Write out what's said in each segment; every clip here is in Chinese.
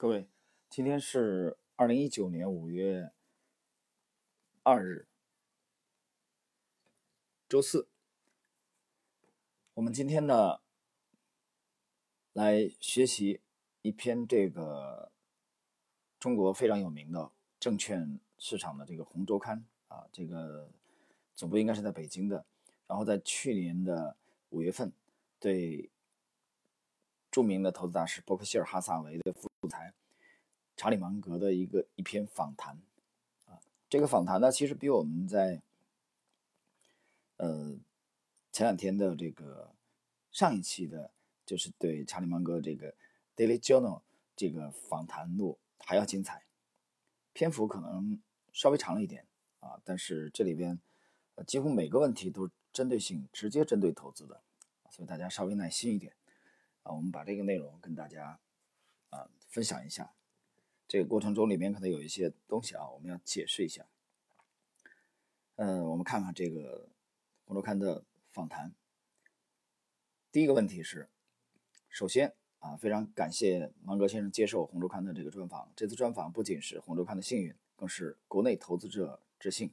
各位，今天是二零一九年五月二日，周四。我们今天呢，来学习一篇这个中国非常有名的证券市场的这个《红周刊》啊，这个总部应该是在北京的。然后在去年的五月份，对著名的投资大师伯克希尔哈萨维的副总裁查理芒格的一个一篇访谈啊，这个访谈呢，其实比我们在呃前两天的这个上一期的，就是对查理芒格这个 Daily Journal 这个访谈录还要精彩，篇幅可能稍微长了一点啊，但是这里边呃几乎每个问题都是针对性直接针对投资的，所以大家稍微耐心一点。啊，我们把这个内容跟大家啊分享一下。这个过程中里面可能有一些东西啊，我们要解释一下。嗯，我们看看这个《红周刊》的访谈。第一个问题是，首先啊，非常感谢芒格先生接受《红周刊》的这个专访。这次专访不仅是《红周刊》的幸运，更是国内投资者之幸。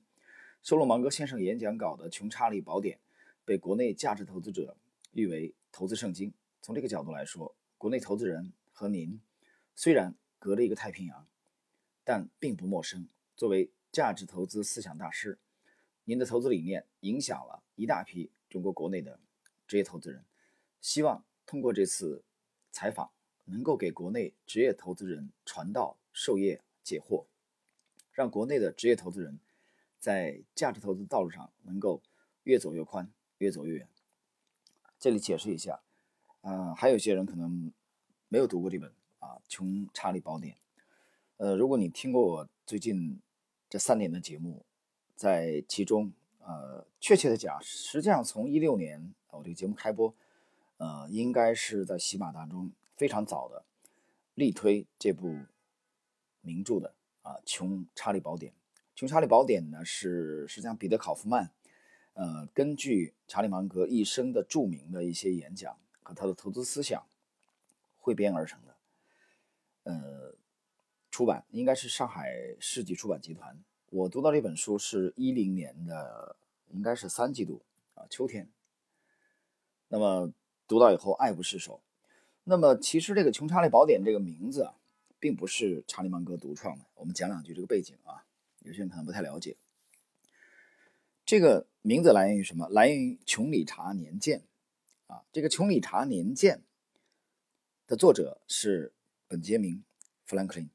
收录芒格先生演讲稿的《穷查理宝典》被国内价值投资者誉为投资圣经。从这个角度来说，国内投资人和您虽然隔着一个太平洋，但并不陌生。作为价值投资思想大师，您的投资理念影响了一大批中国国内的职业投资人。希望通过这次采访，能够给国内职业投资人传道授业解惑，让国内的职业投资人在价值投资道路上能够越走越宽，越走越远。这里解释一下。嗯，还有一些人可能没有读过这本啊《穷查理宝典》。呃，如果你听过我最近这三年的节目，在其中，呃，确切的讲，实际上从一六年我这个节目开播，呃，应该是在喜马当中非常早的力推这部名著的啊《穷查理宝典》。《穷查理宝典》呢是实际上彼得考夫曼，呃，根据查理芒格一生的著名的一些演讲。和他的投资思想汇编而成的，呃，出版应该是上海世纪出版集团。我读到这本书是一零年的，应该是三季度啊，秋天。那么读到以后爱不释手。那么其实这个《穷查理宝典》这个名字啊，并不是查理芒格独创的。我们讲两句这个背景啊，有些人可能不太了解。这个名字来源于什么？来源于《穷理查年鉴》。啊，这个《穷理查年鉴》的作者是本杰明·富兰克林。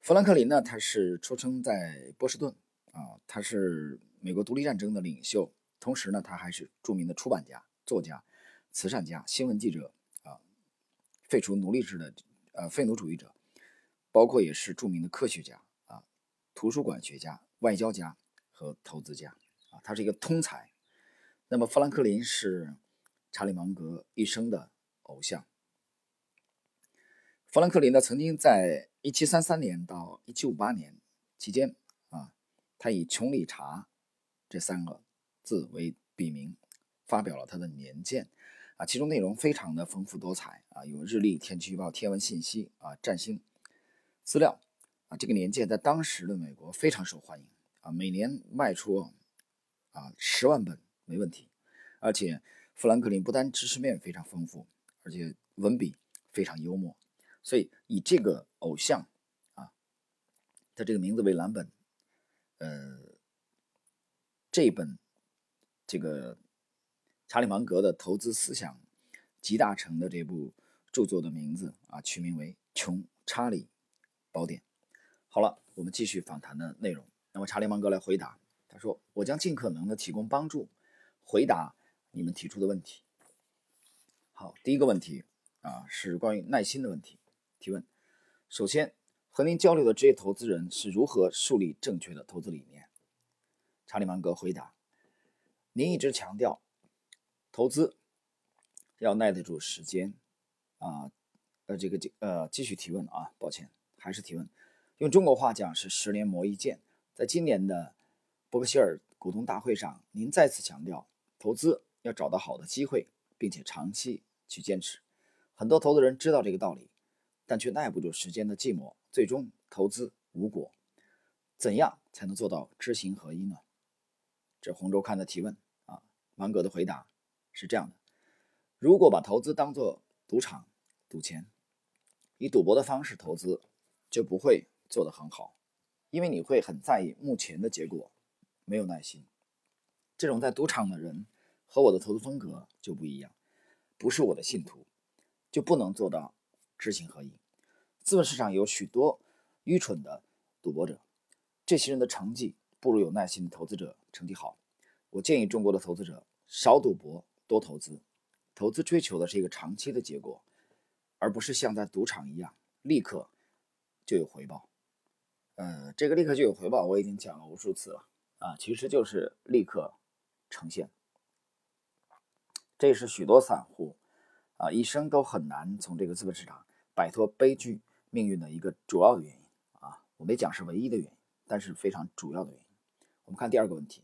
富兰克林呢，他是出生在波士顿啊，他是美国独立战争的领袖，同时呢，他还是著名的出版家、作家、慈善家、新闻记者啊，废除奴隶制的呃废奴主义者，包括也是著名的科学家啊、图书馆学家、外交家和投资家啊，他是一个通才。那么富兰克林是。查理芒格一生的偶像，富兰克林呢，曾经在1733年到1758年期间啊，他以“穷理查”这三个字为笔名，发表了他的年鉴。啊，其中内容非常的丰富多彩啊，有日历、天气预报、天文信息啊、占星资料。啊，这个年鉴在当时的美国非常受欢迎啊，每年卖出啊十万本没问题，而且。富兰克林不单知识面非常丰富，而且文笔非常幽默，所以以这个偶像啊，他这个名字为蓝本，呃，这本这个查理芒格的投资思想集大成的这部著作的名字啊，取名为《穷查理宝典》。好了，我们继续访谈的内容。那么查理芒格来回答，他说：“我将尽可能的提供帮助，回答。”你们提出的问题，好，第一个问题啊是关于耐心的问题。提问：首先，和您交流的职业投资人是如何树立正确的投资理念？查理芒格回答：您一直强调投资要耐得住时间啊，呃，这个这呃，继续提问啊，抱歉，还是提问。用中国话讲是十年磨一剑。在今年的伯克希尔股东大会上，您再次强调投资。要找到好的机会，并且长期去坚持。很多投资人知道这个道理，但却耐不住时间的寂寞，最终投资无果。怎样才能做到知行合一呢？这洪州看的提问啊，芒格的回答是这样的：如果把投资当做赌场赌钱，以赌博的方式投资，就不会做得很好，因为你会很在意目前的结果，没有耐心。这种在赌场的人和我的投资风格就不一样，不是我的信徒，就不能做到知行合一。资本市场有许多愚蠢的赌博者，这些人的成绩。不如有耐心的投资者成绩好。我建议中国的投资者少赌博，多投资。投资追求的是一个长期的结果，而不是像在赌场一样立刻就有回报。呃，这个立刻就有回报，我已经讲了无数次了啊，其实就是立刻呈现。这是许多散户啊一生都很难从这个资本市场摆脱悲剧命运的一个主要的原因啊。我没讲是唯一的原因，但是非常主要的原因。我们看第二个问题，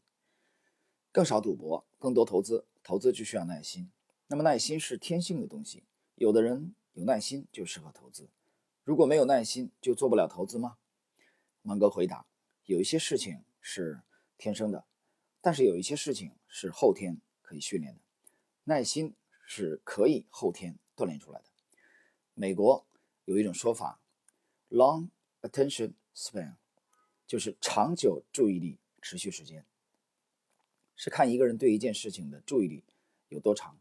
更少赌博，更多投资。投资就需要耐心。那么耐心是天性的东西，有的人有耐心就适合投资。如果没有耐心，就做不了投资吗？芒格回答：有一些事情是天生的，但是有一些事情是后天可以训练的。耐心是可以后天锻炼出来的。美国有一种说法，long attention span，就是长久注意力。持续时间是看一个人对一件事情的注意力有多长。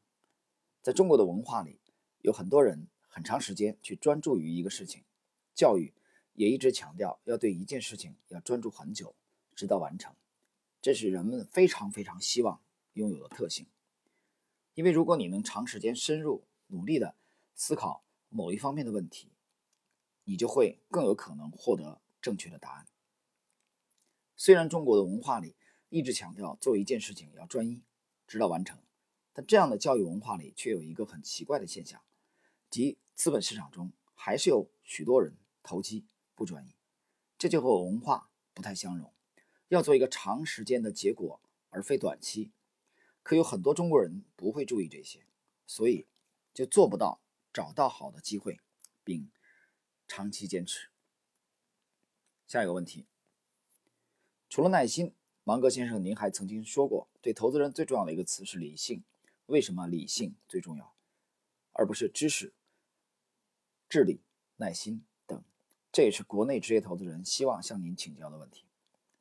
在中国的文化里，有很多人很长时间去专注于一个事情，教育也一直强调要对一件事情要专注很久，直到完成。这是人们非常非常希望拥有的特性。因为如果你能长时间深入努力的思考某一方面的问题，你就会更有可能获得正确的答案。虽然中国的文化里一直强调做一件事情要专一，直到完成，但这样的教育文化里却有一个很奇怪的现象，即资本市场中还是有许多人投机不专一，这就和文化不太相容。要做一个长时间的结果，而非短期，可有很多中国人不会注意这些，所以就做不到找到好的机会，并长期坚持。下一个问题。除了耐心，芒格先生，您还曾经说过，对投资人最重要的一个词是理性。为什么理性最重要，而不是知识、智力、耐心等？这也是国内职业投资人希望向您请教的问题。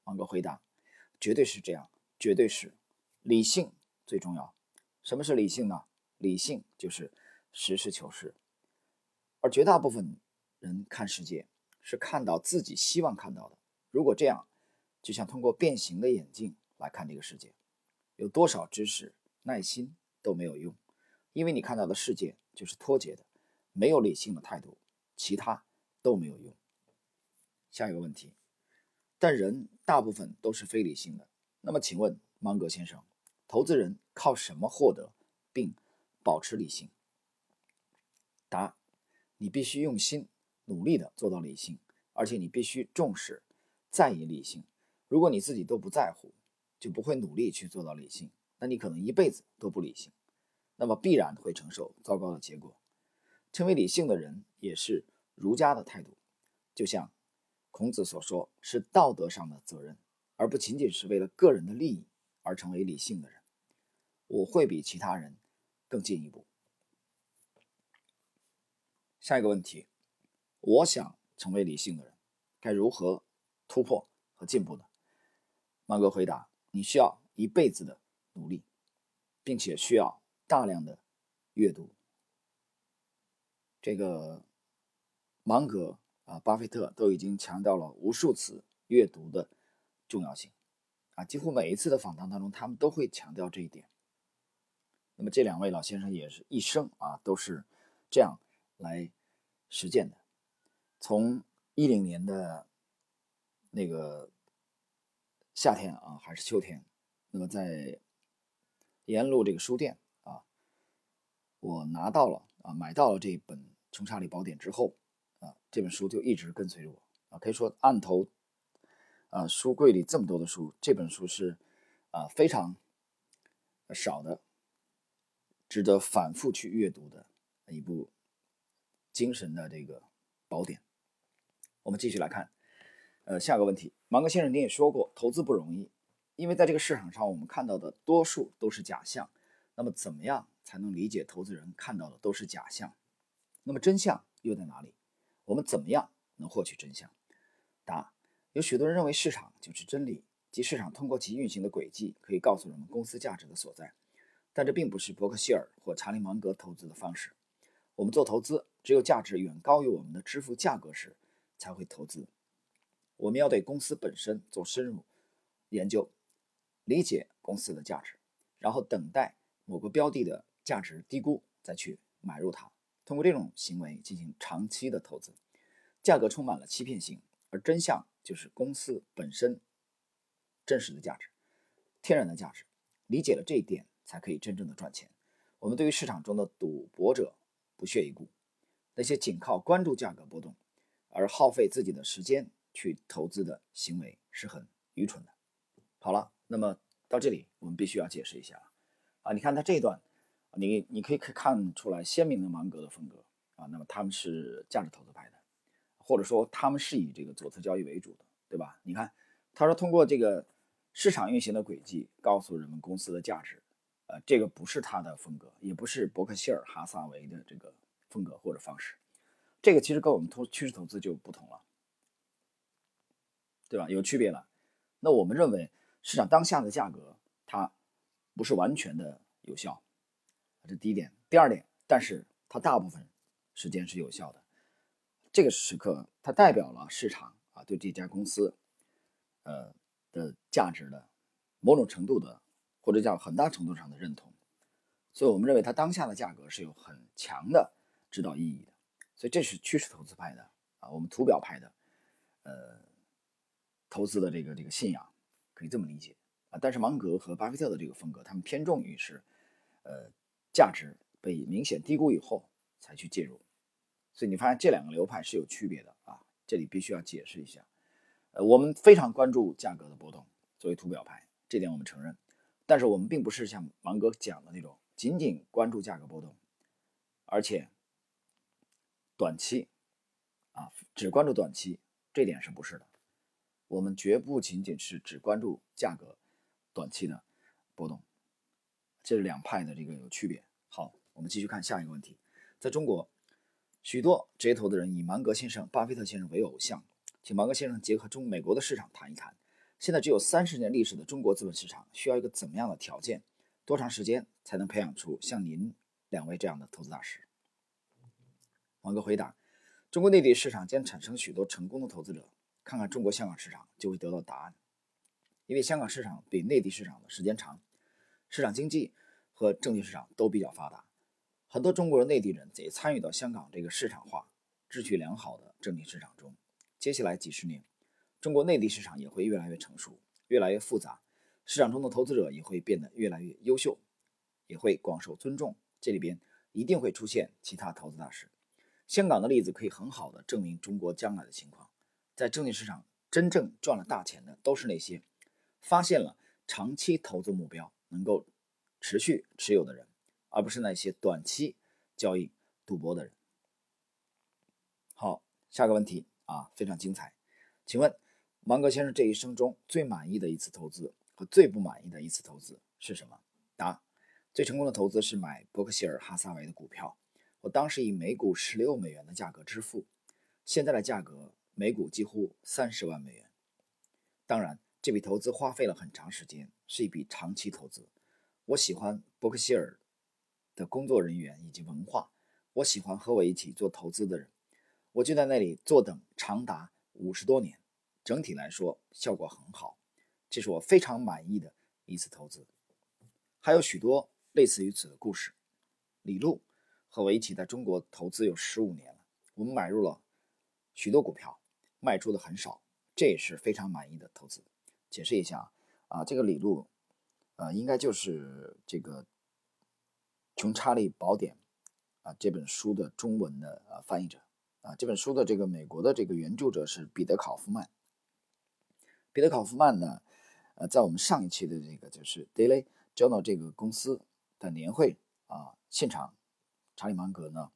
芒格回答：绝对是这样，绝对是理性最重要。什么是理性呢？理性就是实事求是，而绝大部分人看世界是看到自己希望看到的。如果这样，就像通过变形的眼镜来看这个世界，有多少知识、耐心都没有用，因为你看到的世界就是脱节的，没有理性的态度，其他都没有用。下一个问题，但人大部分都是非理性的，那么请问芒格先生，投资人靠什么获得并保持理性？答：你必须用心努力的做到理性，而且你必须重视、在意理性。如果你自己都不在乎，就不会努力去做到理性，那你可能一辈子都不理性，那么必然会承受糟糕的结果。成为理性的人也是儒家的态度，就像孔子所说，是道德上的责任，而不仅仅是为了个人的利益而成为理性的人。我会比其他人更进一步。下一个问题，我想成为理性的人，该如何突破和进步呢？芒格回答：“你需要一辈子的努力，并且需要大量的阅读。这个芒格啊，巴菲特都已经强调了无数次阅读的重要性啊，几乎每一次的访谈当中，他们都会强调这一点。那么这两位老先生也是一生啊，都是这样来实践的。从一零年的那个。”夏天啊，还是秋天？那么在沿路这个书店啊，我拿到了啊，买到了这本《穷查理宝典》之后啊，这本书就一直跟随着我啊。可以说，案头啊，书柜里这么多的书，这本书是啊非常少的，值得反复去阅读的一部精神的这个宝典。我们继续来看，呃，下个问题，芒格先生您也说过，投资不容易，因为在这个市场上，我们看到的多数都是假象。那么，怎么样才能理解投资人看到的都是假象？那么真相又在哪里？我们怎么样能获取真相？答：有许多人认为市场就是真理，即市场通过其运行的轨迹可以告诉人们公司价值的所在。但这并不是伯克希尔或查理芒格投资的方式。我们做投资，只有价值远高于我们的支付价格时。才会投资。我们要对公司本身做深入研究，理解公司的价值，然后等待某个标的的价值低估再去买入它。通过这种行为进行长期的投资。价格充满了欺骗性，而真相就是公司本身真实的价值、天然的价值。理解了这一点，才可以真正的赚钱。我们对于市场中的赌博者不屑一顾，那些仅靠关注价格波动。而耗费自己的时间去投资的行为是很愚蠢的。好了，那么到这里我们必须要解释一下啊，你看他这一段，你你可以看出来鲜明的芒格的风格啊。那么他们是价值投资派的，或者说他们是以这个左侧交易为主的，对吧？你看他说通过这个市场运行的轨迹告诉人们公司的价值，呃，这个不是他的风格，也不是伯克希尔哈撒韦的这个风格或者方式。这个其实跟我们投趋势投资就不同了，对吧？有区别了。那我们认为市场当下的价格它不是完全的有效，这第一点。第二点，但是它大部分时间是有效的。这个时刻它代表了市场啊对这家公司呃的价值的某种程度的或者叫很大程度上的认同。所以我们认为它当下的价格是有很强的指导意义的。所以这是趋势投资派的啊，我们图表派的，呃，投资的这个这个信仰可以这么理解啊。但是芒格和巴菲特的这个风格，他们偏重于是，呃，价值被明显低估以后才去介入。所以你发现这两个流派是有区别的啊，这里必须要解释一下。呃，我们非常关注价格的波动，作为图表派，这点我们承认。但是我们并不是像芒格讲的那种仅仅关注价格波动，而且。短期，啊，只关注短期，这点是不是的？我们绝不仅仅是只关注价格短期的波动，这是两派的这个有区别。好，我们继续看下一个问题。在中国，许多职业投资人以芒格先生、巴菲特先生为偶像，请芒格先生结合中美国的市场谈一谈，现在只有三十年历史的中国资本市场需要一个怎么样的条件？多长时间才能培养出像您两位这样的投资大师？王哥回答：中国内地市场将产生许多成功的投资者。看看中国香港市场，就会得到答案。因为香港市场比内地市场的时间长，市场经济和证券市场都比较发达，很多中国的内地人也参与到香港这个市场化、秩序良好的证券市场中。接下来几十年，中国内地市场也会越来越成熟、越来越复杂，市场中的投资者也会变得越来越优秀，也会广受尊重。这里边一定会出现其他投资大师。香港的例子可以很好的证明中国将来的情况，在证券市场真正赚了大钱的都是那些发现了长期投资目标能够持续持有的人，而不是那些短期交易赌博的人。好，下个问题啊，非常精彩，请问芒格先生这一生中最满意的一次投资和最不满意的一次投资是什么？答：最成功的投资是买伯克希尔哈撒韦的股票。我当时以每股十六美元的价格支付，现在的价格每股几乎三十万美元。当然，这笔投资花费了很长时间，是一笔长期投资。我喜欢伯克希尔的工作人员以及文化，我喜欢和我一起做投资的人。我就在那里坐等长达五十多年，整体来说效果很好，这是我非常满意的一次投资。还有许多类似于此的故事。李路。和我一起在中国投资有十五年了，我们买入了许多股票，卖出的很少，这也是非常满意的投资。解释一下啊，这个李路，呃，应该就是这个《穷查理宝典》啊这本书的中文的呃翻译者啊，这本书的这个美国的这个原著者是彼得考夫曼。彼得考夫曼呢，呃，在我们上一期的这个就是 Daily Journal 这个公司的年会啊现场。查理芒格呢，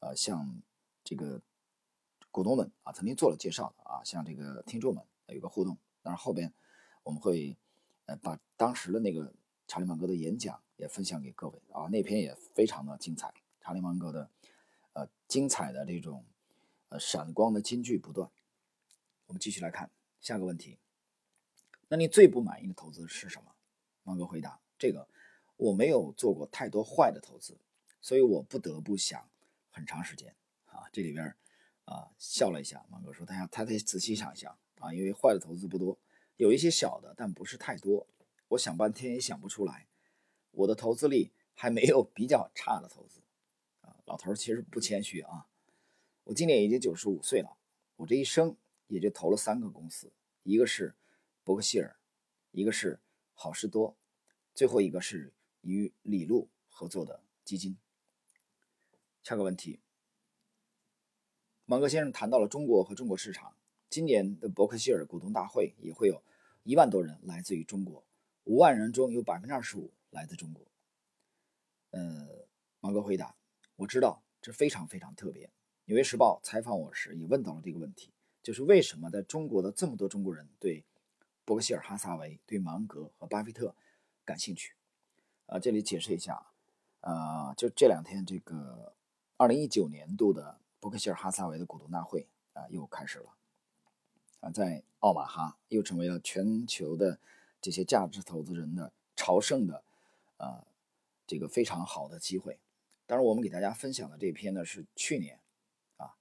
呃，向这个股东们啊曾经做了介绍啊，向这个听众们有个互动，当然后边我们会呃把当时的那个查理芒格的演讲也分享给各位啊，那篇也非常的精彩，查理芒格的呃精彩的这种呃闪光的金句不断。我们继续来看下个问题，那你最不满意的投资是什么？芒哥回答：这个我没有做过太多坏的投资，所以我不得不想很长时间啊，这里边。啊，笑了一下。芒哥说：“他想，他得仔细想一想啊，因为坏的投资不多，有一些小的，但不是太多。我想半天也想不出来。我的投资力还没有比较差的投资啊。老头其实不谦虚啊。我今年已经九十五岁了，我这一生也就投了三个公司，一个是伯克希尔，一个是好事多，最后一个是与李路合作的基金。下个问题。”芒格先生谈到了中国和中国市场。今年的伯克希尔股东大会也会有一万多人来自于中国，五万人中有百分之二十五来自中国。呃，芒格回答：“我知道这非常非常特别。”《纽约时报》采访我时也问到了这个问题，就是为什么在中国的这么多中国人对伯克希尔哈撒韦、对芒格和巴菲特感兴趣？啊，这里解释一下，啊，就这两天这个二零一九年度的。伯克希尔哈撒韦的股东大会啊，又开始了啊，在奥马哈又成为了全球的这些价值投资人的朝圣的啊，这个非常好的机会。当然，我们给大家分享的这篇呢是去年啊，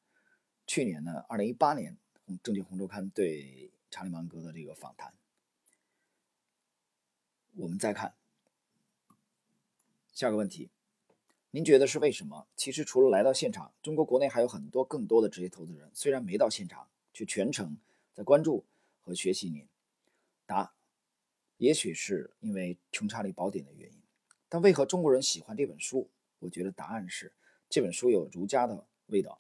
去年呢，二零一八年《证券红周刊》对查理芒格的这个访谈。我们再看下个问题。您觉得是为什么？其实除了来到现场，中国国内还有很多更多的职业投资人，虽然没到现场，却全程在关注和学习您。答：也许是因为《穷查理宝典》的原因，但为何中国人喜欢这本书？我觉得答案是这本书有儒家的味道。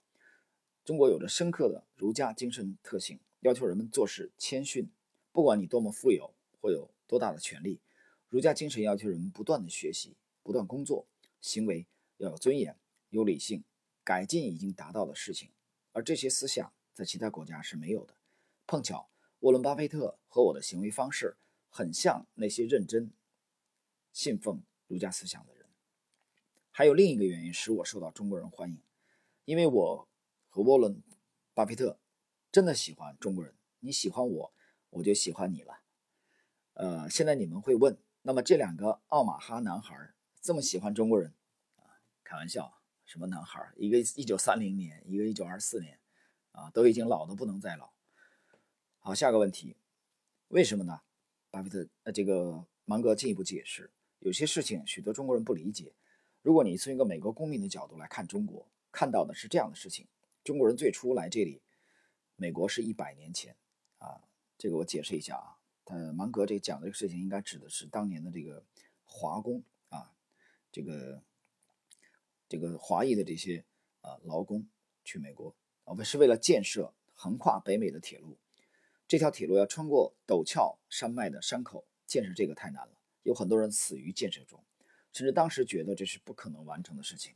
中国有着深刻的儒家精神特性，要求人们做事谦逊，不管你多么富有或有多大的权利，儒家精神要求人们不断的学习，不断工作，行为。要有尊严，有理性，改进已经达到的事情，而这些思想在其他国家是没有的。碰巧，沃伦·巴菲特和我的行为方式很像那些认真信奉儒家思想的人。还有另一个原因使我受到中国人欢迎，因为我和沃伦·巴菲特真的喜欢中国人。你喜欢我，我就喜欢你了。呃，现在你们会问，那么这两个奥马哈男孩这么喜欢中国人啊？开玩笑，什么男孩？一个一九三零年，一个一九二四年，啊，都已经老的不能再老。好，下个问题，为什么呢？巴菲特，呃，这个芒格进一步解释，有些事情许多中国人不理解。如果你从一个美国公民的角度来看中国，看到的是这样的事情：中国人最初来这里，美国是一百年前，啊，这个我解释一下啊。呃，芒格这讲的这个事情，应该指的是当年的这个华工啊，这个。这个华裔的这些啊劳工去美国啊，为是为了建设横跨北美的铁路。这条铁路要穿过陡峭山脉的山口，建设这个太难了，有很多人死于建设中，甚至当时觉得这是不可能完成的事情。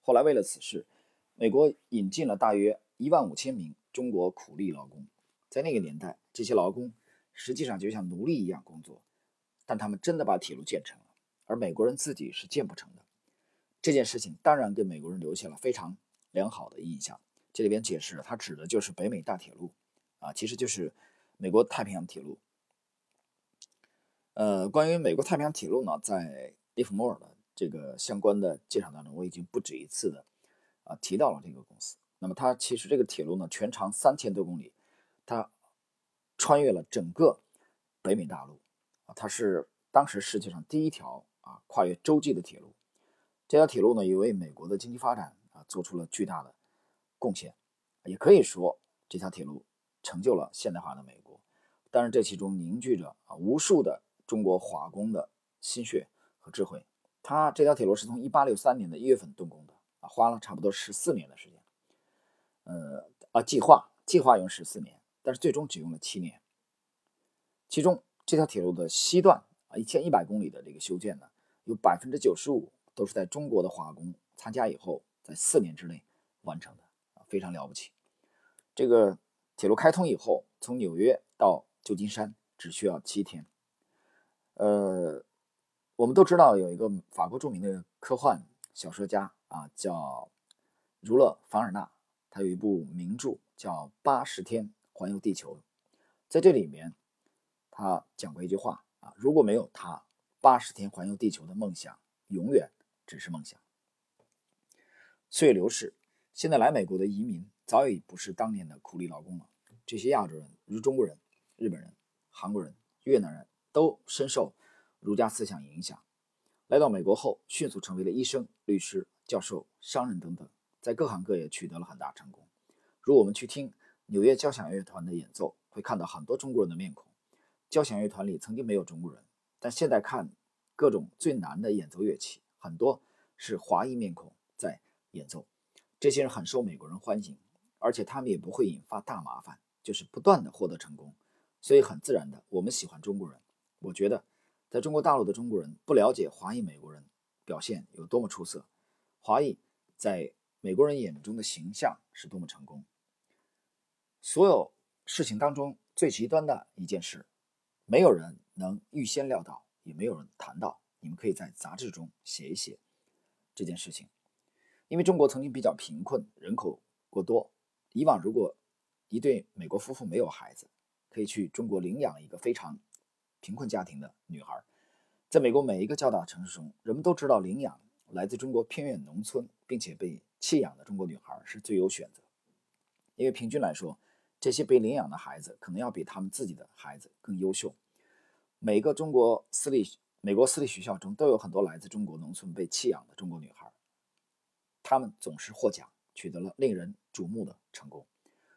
后来为了此事，美国引进了大约一万五千名中国苦力劳工。在那个年代，这些劳工实际上就像奴隶一样工作，但他们真的把铁路建成了，而美国人自己是建不成的。这件事情当然给美国人留下了非常良好的印象。这里边解释了，它指的就是北美大铁路，啊，其实就是美国太平洋铁路。呃，关于美国太平洋铁路呢，在利弗莫尔的这个相关的介绍当中，我已经不止一次的啊提到了这个公司。那么它其实这个铁路呢，全长三千多公里，它穿越了整个北美大陆，啊，它是当时世界上第一条啊跨越洲际的铁路。这条铁路呢，也为美国的经济发展啊做出了巨大的贡献，也可以说这条铁路成就了现代化的美国。当然，这其中凝聚着啊无数的中国华工的心血和智慧。它这条铁路是从1863年的一月份动工的啊，花了差不多十四年的时间。呃啊，计划计划用十四年，但是最终只用了七年。其中这条铁路的西段啊，一千一百公里的这个修建呢，有百分之九十五。都是在中国的华工参加以后，在四年之内完成的啊，非常了不起。这个铁路开通以后，从纽约到旧金山只需要七天。呃，我们都知道有一个法国著名的科幻小说家啊，叫儒勒·凡尔纳，他有一部名著叫《八十天环游地球》。在这里面，他讲过一句话啊：如果没有他，八十天环游地球的梦想永远只是梦想。岁月流逝，现在来美国的移民早已不是当年的苦力劳工了。这些亚洲人，如中国人、日本人、韩国人、越南人都深受儒家思想影响，来到美国后，迅速成为了医生、律师、教授、商人等等，在各行各业取得了很大成功。如我们去听纽约交响乐团的演奏，会看到很多中国人的面孔。交响乐团里曾经没有中国人，但现在看各种最难的演奏乐器，很多是华裔面孔在。演奏，这些人很受美国人欢迎，而且他们也不会引发大麻烦，就是不断的获得成功，所以很自然的，我们喜欢中国人。我觉得，在中国大陆的中国人不了解华裔美国人表现有多么出色，华裔在美国人眼中的形象是多么成功。所有事情当中最极端的一件事，没有人能预先料到，也没有人谈到。你们可以在杂志中写一写这件事情。因为中国曾经比较贫困，人口过多。以往如果一对美国夫妇没有孩子，可以去中国领养一个非常贫困家庭的女孩。在美国每一个较大城市中，人们都知道领养来自中国偏远农村并且被弃养的中国女孩是最优选择。因为平均来说，这些被领养的孩子可能要比他们自己的孩子更优秀。每个中国私立美国私立学校中都有很多来自中国农村被弃养的中国女孩。他们总是获奖，取得了令人瞩目的成功。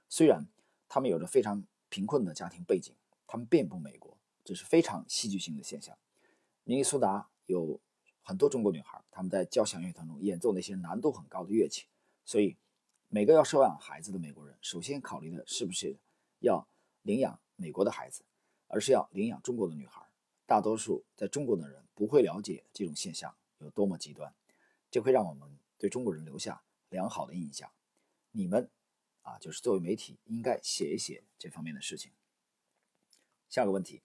虽然他们有着非常贫困的家庭背景，他们遍布美国，这是非常戏剧性的现象。明尼苏达有很多中国女孩，他们在交响乐团中演奏那些难度很高的乐器。所以，每个要收养孩子的美国人，首先考虑的是不是要领养美国的孩子，而是要领养中国的女孩。大多数在中国的人不会了解这种现象有多么极端，这会让我们。对中国人留下良好的印象，你们啊，就是作为媒体应该写一写这方面的事情。下个问题，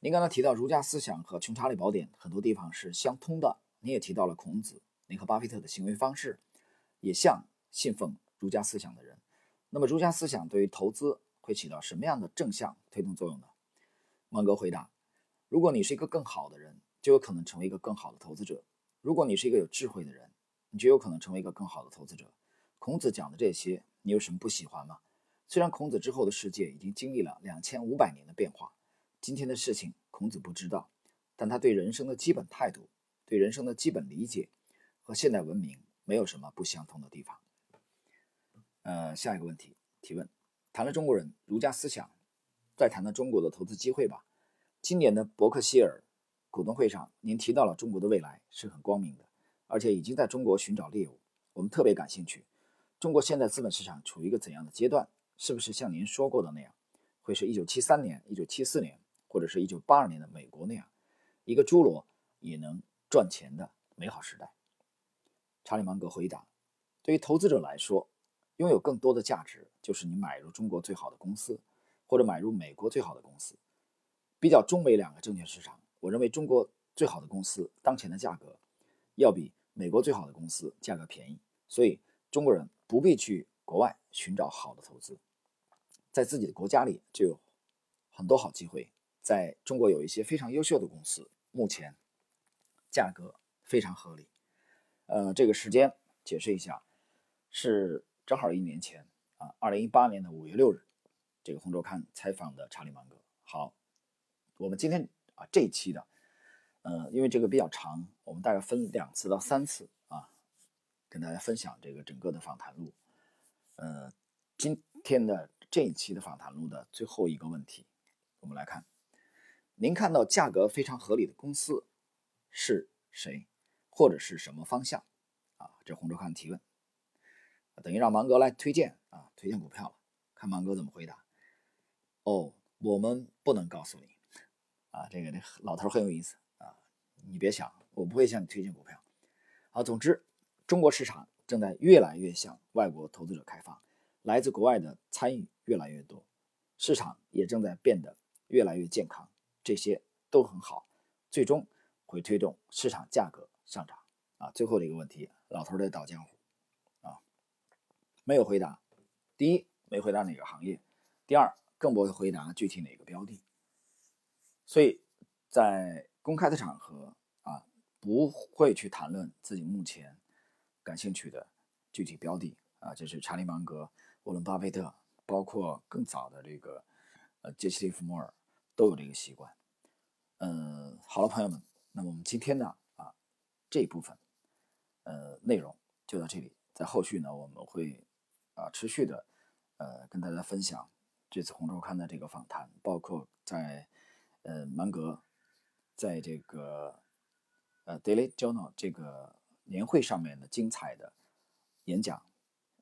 您刚才提到儒家思想和《穷查理宝典》很多地方是相通的，您也提到了孔子，您和巴菲特的行为方式也像信奉儒家思想的人。那么，儒家思想对于投资会起到什么样的正向推动作用呢？芒格回答：如果你是一个更好的人，就有可能成为一个更好的投资者；如果你是一个有智慧的人，你就有可能成为一个更好的投资者。孔子讲的这些，你有什么不喜欢吗？虽然孔子之后的世界已经经历了两千五百年的变化，今天的事情孔子不知道，但他对人生的基本态度、对人生的基本理解和现代文明没有什么不相同的地方。呃，下一个问题提问：谈了中国人儒家思想，再谈谈中国的投资机会吧。今年的伯克希尔股东会上，您提到了中国的未来是很光明的。而且已经在中国寻找猎物，我们特别感兴趣。中国现在资本市场处于一个怎样的阶段？是不是像您说过的那样，会是一九七三年、一九七四年，或者是一九八二年的美国那样，一个侏罗也能赚钱的美好时代？查理芒格回答：对于投资者来说，拥有更多的价值就是你买入中国最好的公司，或者买入美国最好的公司。比较中美两个证券市场，我认为中国最好的公司当前的价格。要比美国最好的公司价格便宜，所以中国人不必去国外寻找好的投资，在自己的国家里就有很多好机会。在中国有一些非常优秀的公司，目前价格非常合理。呃，这个时间解释一下，是正好一年前啊，二零一八年的五月六日，这个《红周刊》采访的查理芒格。好，我们今天啊这一期的。呃，因为这个比较长，我们大概分两次到三次啊，跟大家分享这个整个的访谈录。呃，今天的这一期的访谈录的最后一个问题，我们来看，您看到价格非常合理的公司是谁，或者是什么方向？啊，这洪周刊提问，等于让芒格来推荐啊，推荐股票了，看芒格怎么回答。哦，我们不能告诉你，啊，这个这老头很有意思啊。你别想，我不会向你推荐股票。好，总之，中国市场正在越来越向外国投资者开放，来自国外的参与越来越多，市场也正在变得越来越健康，这些都很好，最终会推动市场价格上涨。啊，最后的一个问题，老头在倒江湖，啊，没有回答。第一，没回答哪个行业；第二，更不会回答具体哪个标的。所以在公开的场合啊，不会去谈论自己目前感兴趣的具体标的啊。这是查理芒格、沃伦巴菲特，包括更早的这个呃杰西·利弗莫尔都有这个习惯。嗯，好了，朋友们，那么我们今天呢啊这一部分。呃，内容就到这里，在后续呢，我们会啊持续的呃跟大家分享这次红周刊的这个访谈，包括在呃芒格在这个呃 Daily Journal 这个年会上面的精彩的演讲，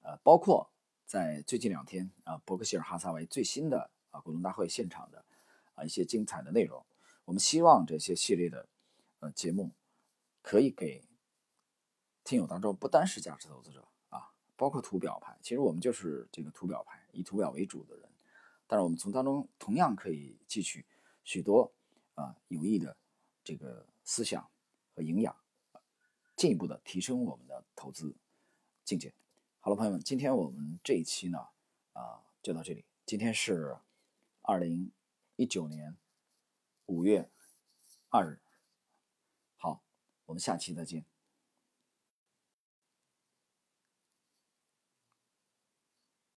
呃，包括在最近两天啊伯克希尔哈撒韦最新的啊股东大会现场的啊一些精彩的内容，我们希望这些系列的呃节目可以给。听友当中不单是价值投资者啊，包括图表派，其实我们就是这个图表派，以图表为主的人。但是我们从当中同样可以汲取许多啊有益的这个思想和营养，进一步的提升我们的投资境界。好了，朋友们，今天我们这一期呢啊就到这里。今天是二零一九年五月二日，好，我们下期再见。